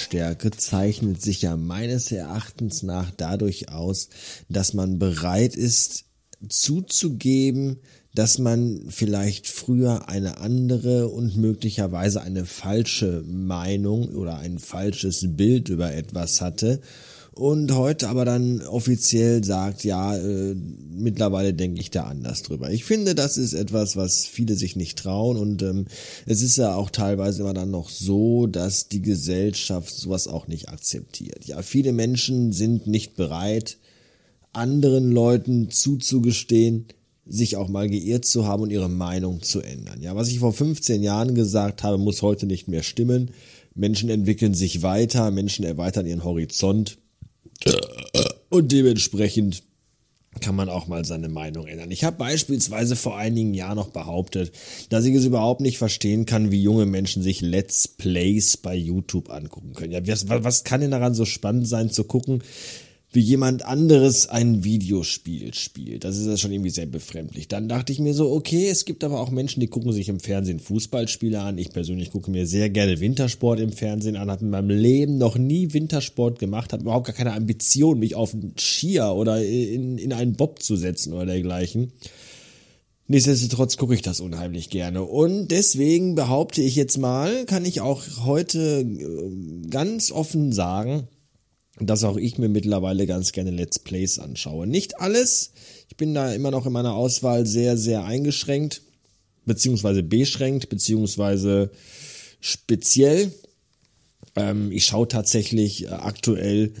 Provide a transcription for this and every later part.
Charakterstärke zeichnet sich ja meines Erachtens nach dadurch aus, dass man bereit ist zuzugeben, dass man vielleicht früher eine andere und möglicherweise eine falsche Meinung oder ein falsches Bild über etwas hatte und heute aber dann offiziell sagt, ja, äh, mittlerweile denke ich da anders drüber. Ich finde, das ist etwas, was viele sich nicht trauen und ähm, es ist ja auch teilweise immer dann noch so, dass die Gesellschaft sowas auch nicht akzeptiert. Ja, viele Menschen sind nicht bereit, anderen Leuten zuzugestehen, sich auch mal geirrt zu haben und ihre Meinung zu ändern. Ja, was ich vor 15 Jahren gesagt habe, muss heute nicht mehr stimmen. Menschen entwickeln sich weiter, Menschen erweitern ihren Horizont und dementsprechend kann man auch mal seine Meinung ändern. Ich habe beispielsweise vor einigen Jahren noch behauptet, dass ich es überhaupt nicht verstehen kann, wie junge Menschen sich Let's Plays bei YouTube angucken können. Ja, was, was kann denn daran so spannend sein zu gucken, wie jemand anderes ein Videospiel spielt. Das ist ja schon irgendwie sehr befremdlich. Dann dachte ich mir so, okay, es gibt aber auch Menschen, die gucken sich im Fernsehen Fußballspiele an. Ich persönlich gucke mir sehr gerne Wintersport im Fernsehen an, habe in meinem Leben noch nie Wintersport gemacht, habe überhaupt gar keine Ambition, mich auf einen Skier oder in, in einen Bob zu setzen oder dergleichen. Nichtsdestotrotz gucke ich das unheimlich gerne. Und deswegen behaupte ich jetzt mal, kann ich auch heute äh, ganz offen sagen, dass auch ich mir mittlerweile ganz gerne Let's Plays anschaue. Nicht alles. Ich bin da immer noch in meiner Auswahl sehr, sehr eingeschränkt, beziehungsweise beschränkt, beziehungsweise speziell. Ähm, ich schaue tatsächlich äh, aktuell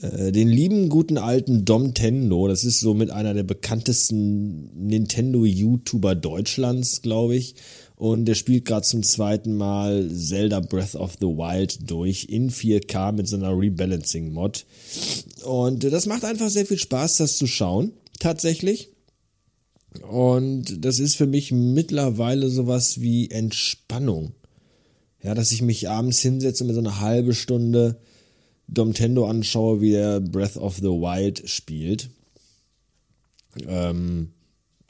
äh, den lieben guten alten Dom Tendo. Das ist so mit einer der bekanntesten Nintendo-YouTuber Deutschlands, glaube ich. Und der spielt gerade zum zweiten Mal Zelda Breath of the Wild durch in 4K mit seiner Rebalancing-Mod. Und das macht einfach sehr viel Spaß, das zu schauen. Tatsächlich. Und das ist für mich mittlerweile sowas wie Entspannung. Ja, dass ich mich abends hinsetze und mir so eine halbe Stunde Domtendo anschaue, wie der Breath of the Wild spielt. Ähm,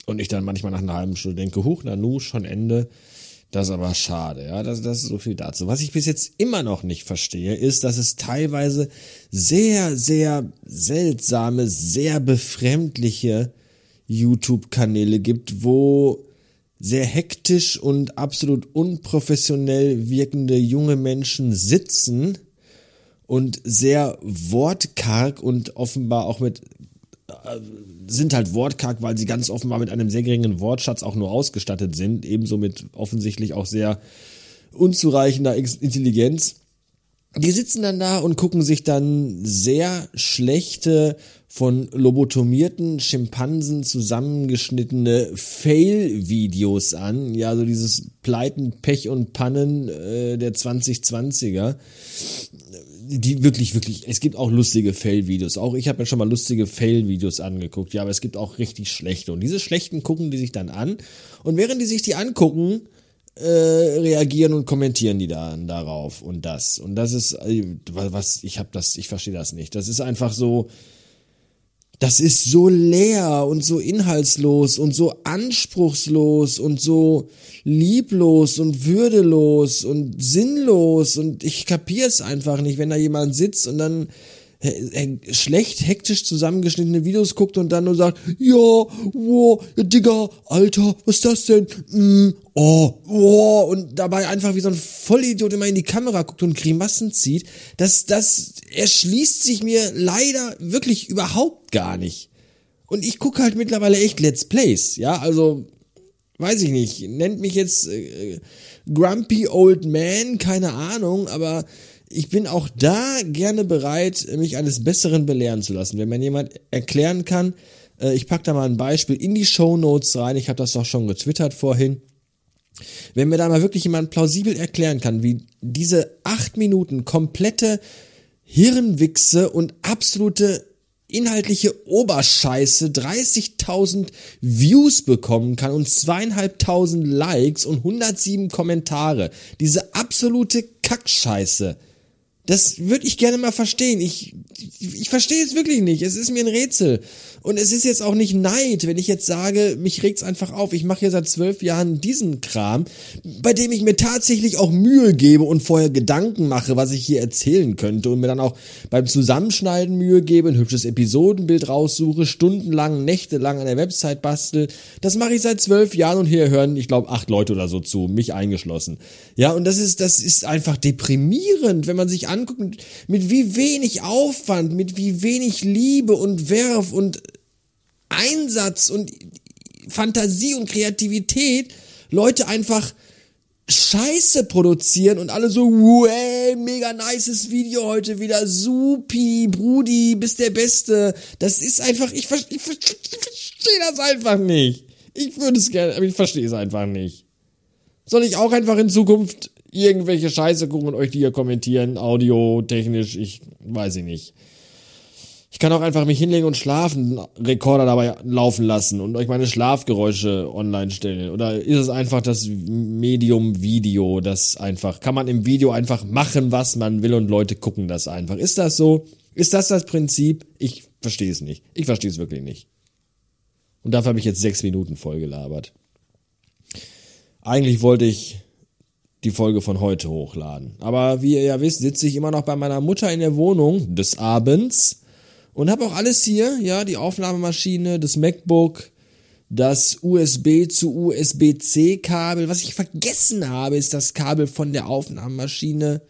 und ich dann manchmal nach einer halben Stunde denke, huch, Nanu, schon Ende. Das ist aber schade, ja, das, das ist so viel dazu. Was ich bis jetzt immer noch nicht verstehe, ist, dass es teilweise sehr, sehr seltsame, sehr befremdliche YouTube-Kanäle gibt, wo sehr hektisch und absolut unprofessionell wirkende junge Menschen sitzen und sehr wortkarg und offenbar auch mit sind halt wortkarg, weil sie ganz offenbar mit einem sehr geringen Wortschatz auch nur ausgestattet sind, ebenso mit offensichtlich auch sehr unzureichender Intelligenz. Die sitzen dann da und gucken sich dann sehr schlechte, von lobotomierten Schimpansen zusammengeschnittene Fail-Videos an. Ja, so dieses Pleiten, Pech und Pannen äh, der 2020er die wirklich, wirklich, es gibt auch lustige Fail-Videos. Auch ich habe mir schon mal lustige Fail-Videos angeguckt, ja, aber es gibt auch richtig schlechte. Und diese schlechten gucken die sich dann an. Und während die sich die angucken, äh, reagieren und kommentieren die dann darauf und das. Und das ist, äh, was, ich habe das, ich verstehe das nicht. Das ist einfach so, das ist so leer und so inhaltslos und so anspruchslos und so lieblos und würdelos und sinnlos und ich kapier's einfach nicht, wenn da jemand sitzt und dann schlecht hektisch zusammengeschnittene Videos guckt und dann nur sagt, ja, wow, Digga, Alter, was ist das denn? Mm, oh, oh, und dabei einfach wie so ein Vollidiot immer in die Kamera guckt und Grimassen zieht, das, das erschließt sich mir leider wirklich überhaupt gar nicht. Und ich gucke halt mittlerweile echt Let's Plays, ja, also, weiß ich nicht, nennt mich jetzt äh, Grumpy Old Man, keine Ahnung, aber ich bin auch da gerne bereit, mich eines Besseren belehren zu lassen. Wenn mir jemand erklären kann, äh, ich packe da mal ein Beispiel in die Show Notes rein, ich habe das doch schon getwittert vorhin. Wenn mir da mal wirklich jemand plausibel erklären kann, wie diese acht Minuten komplette Hirnwichse und absolute inhaltliche Oberscheiße 30.000 Views bekommen kann und zweieinhalbtausend Likes und 107 Kommentare. Diese absolute Kackscheiße Das würde ich gerne mal verstehen. Ich, ich verstehe es wirklich nicht. Es ist mir ein Rätsel. Und es ist jetzt auch nicht Neid, wenn ich jetzt sage, mich regt's einfach auf. Ich mache hier seit zwölf Jahren diesen Kram, bei dem ich mir tatsächlich auch Mühe gebe und vorher Gedanken mache, was ich hier erzählen könnte und mir dann auch beim Zusammenschneiden Mühe gebe, ein hübsches Episodenbild raussuche, stundenlang, nächtelang an der Website bastel. Das mache ich seit zwölf Jahren und hier hören, ich glaube, acht Leute oder so zu, mich eingeschlossen. Ja, und das ist, das ist einfach deprimierend, wenn man sich anguckt, mit, mit wie wenig Aufwand, mit wie wenig Liebe und Werf und Einsatz und Fantasie und Kreativität Leute einfach Scheiße produzieren und alle so, wow, mega nices Video heute wieder, supi, Brudi, bist der Beste. Das ist einfach, ich, ich, ich verstehe das einfach nicht. Ich würde es gerne, aber ich verstehe es einfach nicht. Soll ich auch einfach in Zukunft irgendwelche Scheiße gucken und euch die hier kommentieren, audio, technisch, ich weiß ich nicht. Ich kann auch einfach mich hinlegen und schlafen, Rekorder dabei laufen lassen und euch meine Schlafgeräusche online stellen. Oder ist es einfach das Medium Video, das einfach, kann man im Video einfach machen, was man will und Leute gucken das einfach. Ist das so? Ist das das Prinzip? Ich verstehe es nicht. Ich verstehe es wirklich nicht. Und dafür habe ich jetzt sechs Minuten voll gelabert. Eigentlich wollte ich die Folge von heute hochladen. Aber wie ihr ja wisst, sitze ich immer noch bei meiner Mutter in der Wohnung des Abends und habe auch alles hier, ja, die Aufnahmemaschine, das MacBook, das USB zu USB-C Kabel. Was ich vergessen habe, ist das Kabel von der Aufnahmemaschine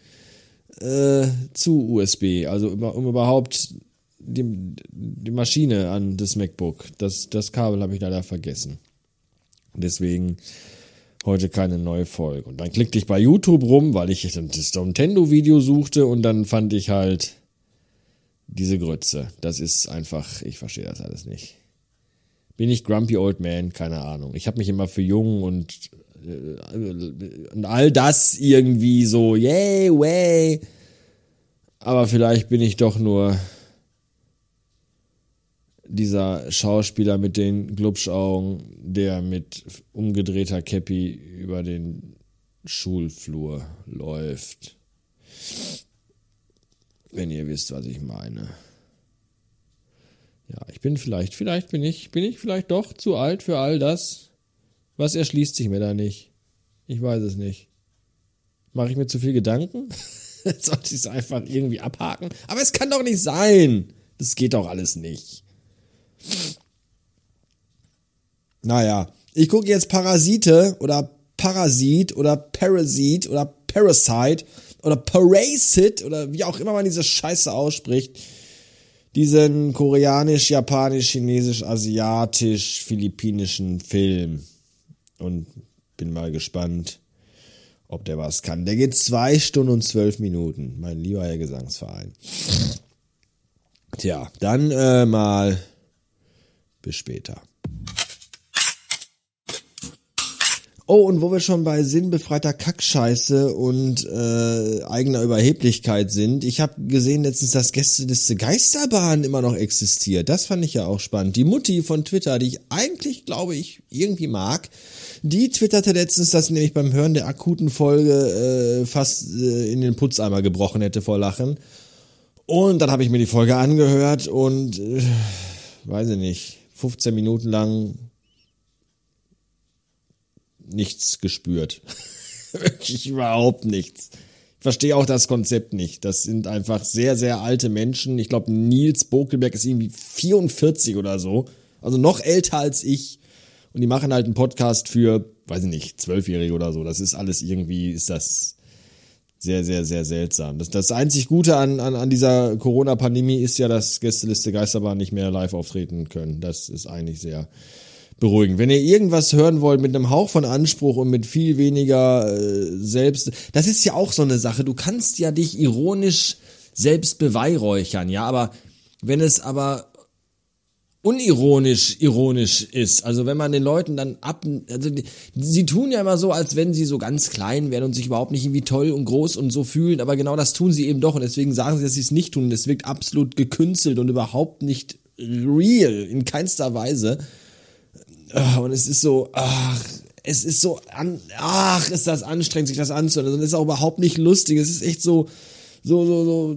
äh, zu USB, also um überhaupt die, die Maschine an das MacBook. Das, das Kabel habe ich leider vergessen. Deswegen heute keine neue Folge. Und dann klickte ich bei YouTube rum, weil ich das Nintendo-Video suchte und dann fand ich halt diese Grütze. Das ist einfach, ich verstehe das alles nicht. Bin ich Grumpy Old Man? Keine Ahnung. Ich habe mich immer für jung und, äh, und all das irgendwie so, yay, way. Aber vielleicht bin ich doch nur dieser Schauspieler mit den Glubschaugen, der mit umgedrehter Käppi über den Schulflur läuft. Wenn ihr wisst, was ich meine. Ja, ich bin vielleicht, vielleicht bin ich, bin ich vielleicht doch zu alt für all das. Was erschließt sich mir da nicht? Ich weiß es nicht. Mache ich mir zu viel Gedanken? Sollte ich es einfach irgendwie abhaken? Aber es kann doch nicht sein. Das geht doch alles nicht. Naja, ich gucke jetzt Parasite oder Parasit oder Parasit oder Parasite oder Paracit oder wie auch immer man diese Scheiße ausspricht. Diesen koreanisch, japanisch, chinesisch, asiatisch, philippinischen Film. Und bin mal gespannt, ob der was kann. Der geht zwei Stunden und zwölf Minuten. Mein lieber Herr Gesangsverein. Tja, dann äh, mal bis später. Oh, und wo wir schon bei sinnbefreiter Kackscheiße und äh, eigener Überheblichkeit sind, ich habe gesehen letztens, dass Gästeliste Geisterbahn immer noch existiert. Das fand ich ja auch spannend. Die Mutti von Twitter, die ich eigentlich, glaube ich, irgendwie mag, die twitterte letztens, dass sie nämlich beim Hören der akuten Folge äh, fast äh, in den Putzeimer gebrochen hätte vor Lachen. Und dann habe ich mir die Folge angehört und äh, weiß ich nicht, 15 Minuten lang nichts gespürt. Wirklich überhaupt nichts. Ich verstehe auch das Konzept nicht. Das sind einfach sehr, sehr alte Menschen. Ich glaube, Nils Bokelberg ist irgendwie 44 oder so. Also noch älter als ich. Und die machen halt einen Podcast für, weiß ich nicht, Zwölfjährige oder so. Das ist alles irgendwie, ist das sehr, sehr, sehr seltsam. Das, das einzig Gute an, an, an dieser Corona-Pandemie ist ja, dass Gästeliste Geisterbahn nicht mehr live auftreten können. Das ist eigentlich sehr, beruhigen. Wenn ihr irgendwas hören wollt mit einem Hauch von Anspruch und mit viel weniger äh, selbst, das ist ja auch so eine Sache. Du kannst ja dich ironisch selbst beweihräuchern, ja, aber wenn es aber unironisch ironisch ist, also wenn man den Leuten dann ab, also die, sie tun ja immer so, als wenn sie so ganz klein wären und sich überhaupt nicht irgendwie toll und groß und so fühlen, aber genau das tun sie eben doch und deswegen sagen sie, dass sie es nicht tun. Das wirkt absolut gekünstelt und überhaupt nicht real in keinster Weise. Ah, und es ist so, ach, es ist so, an, ach, ist das anstrengend, sich das anzuhören. Und es ist auch überhaupt nicht lustig. Es ist echt so, so, so, so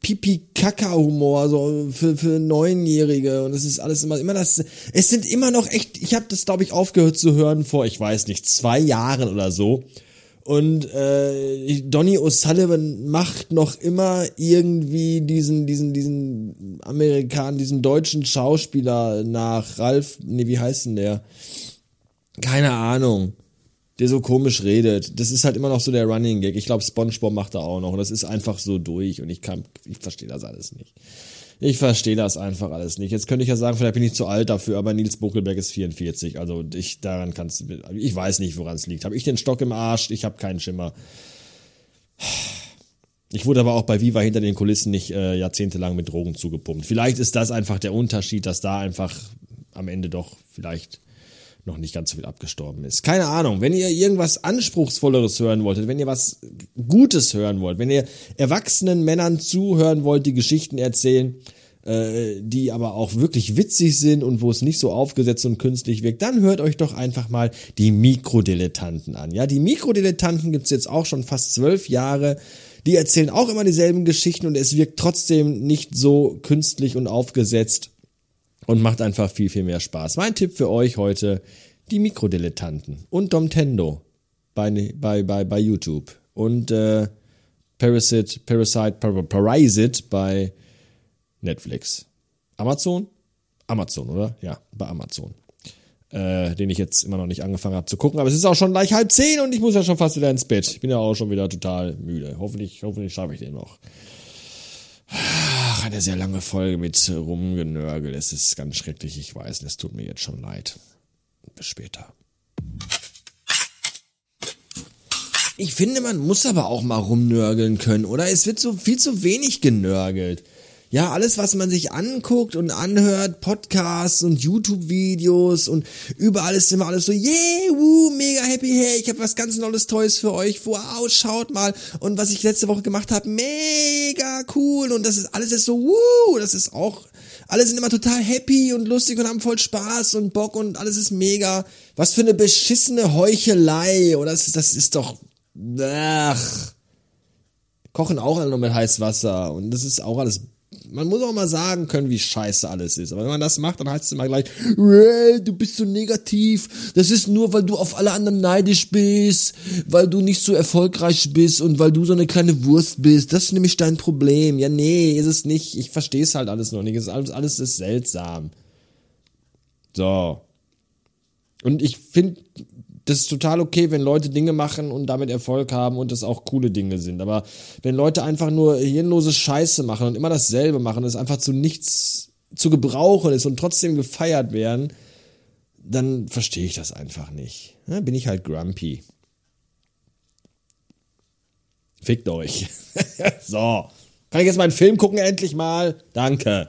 Pipi-Kaka-Humor, so für, für Neunjährige und es ist alles immer, immer das, es sind immer noch echt, ich habe das glaube ich aufgehört zu hören vor, ich weiß nicht, zwei Jahren oder so. Und äh, Donny O'Sullivan macht noch immer irgendwie diesen, diesen, diesen Amerikaner, diesen deutschen Schauspieler nach Ralf, nee, wie heißt denn der? Keine Ahnung der so komisch redet. Das ist halt immer noch so der Running Gag. Ich glaube, SpongeBob macht da auch noch. Und das ist einfach so durch und ich kann, ich verstehe das alles nicht. Ich verstehe das einfach alles nicht. Jetzt könnte ich ja sagen, vielleicht bin ich zu alt dafür, aber Nils Buckelberg ist 44. Also ich, daran kannst du, ich weiß nicht, woran es liegt. Habe ich den Stock im Arsch? Ich habe keinen Schimmer. Ich wurde aber auch bei Viva hinter den Kulissen nicht äh, jahrzehntelang mit Drogen zugepumpt. Vielleicht ist das einfach der Unterschied, dass da einfach am Ende doch vielleicht noch nicht ganz so viel abgestorben ist. Keine Ahnung, wenn ihr irgendwas Anspruchsvolleres hören wolltet, wenn ihr was Gutes hören wollt, wenn ihr erwachsenen Männern zuhören wollt, die Geschichten erzählen, äh, die aber auch wirklich witzig sind und wo es nicht so aufgesetzt und künstlich wirkt, dann hört euch doch einfach mal die Mikrodilettanten an. Ja, die Mikrodilettanten gibt's jetzt auch schon fast zwölf Jahre. Die erzählen auch immer dieselben Geschichten und es wirkt trotzdem nicht so künstlich und aufgesetzt und macht einfach viel, viel mehr Spaß. Mein Tipp für euch heute, die Mikrodilettanten und Domtendo bei, bei, bei, bei YouTube und äh, Parasite, Parasite, Par Parasite bei Netflix. Amazon? Amazon, oder? Ja, bei Amazon. Äh, den ich jetzt immer noch nicht angefangen habe zu gucken, aber es ist auch schon gleich halb zehn und ich muss ja schon fast wieder ins Bett. Ich bin ja auch schon wieder total müde. Hoffentlich, hoffentlich schaffe ich den noch. Eine sehr lange Folge mit Rumgenörgel. Es ist ganz schrecklich, ich weiß. Es tut mir jetzt schon leid. Bis später. Ich finde, man muss aber auch mal rumnörgeln können, oder? Es wird so viel zu wenig genörgelt ja, alles, was man sich anguckt und anhört, Podcasts und YouTube-Videos und überall ist immer alles so, yeah, woo, mega happy, hey, ich habe was ganz Neues, Toys für euch, wow, schaut mal. Und was ich letzte Woche gemacht habe, mega cool und das ist alles ist so, woo, das ist auch, alle sind immer total happy und lustig und haben voll Spaß und Bock und alles ist mega. Was für eine beschissene Heuchelei, oder das, das ist doch, ach kochen auch alle nur mit heißem Wasser und das ist auch alles man muss auch mal sagen können, wie scheiße alles ist. Aber wenn man das macht, dann heißt es immer gleich, du bist so negativ. Das ist nur, weil du auf alle anderen neidisch bist, weil du nicht so erfolgreich bist und weil du so eine kleine Wurst bist. Das ist nämlich dein Problem. Ja, nee, ist es nicht. Ich verstehe es halt alles noch nicht. Es ist alles, alles ist seltsam. So. Und ich finde, das ist total okay, wenn Leute Dinge machen und damit Erfolg haben und das auch coole Dinge sind. Aber wenn Leute einfach nur hirnlose Scheiße machen und immer dasselbe machen, das einfach zu nichts zu gebrauchen ist und trotzdem gefeiert werden, dann verstehe ich das einfach nicht. Ja, bin ich halt grumpy. Fickt euch. so. Kann ich jetzt meinen Film gucken endlich mal? Danke.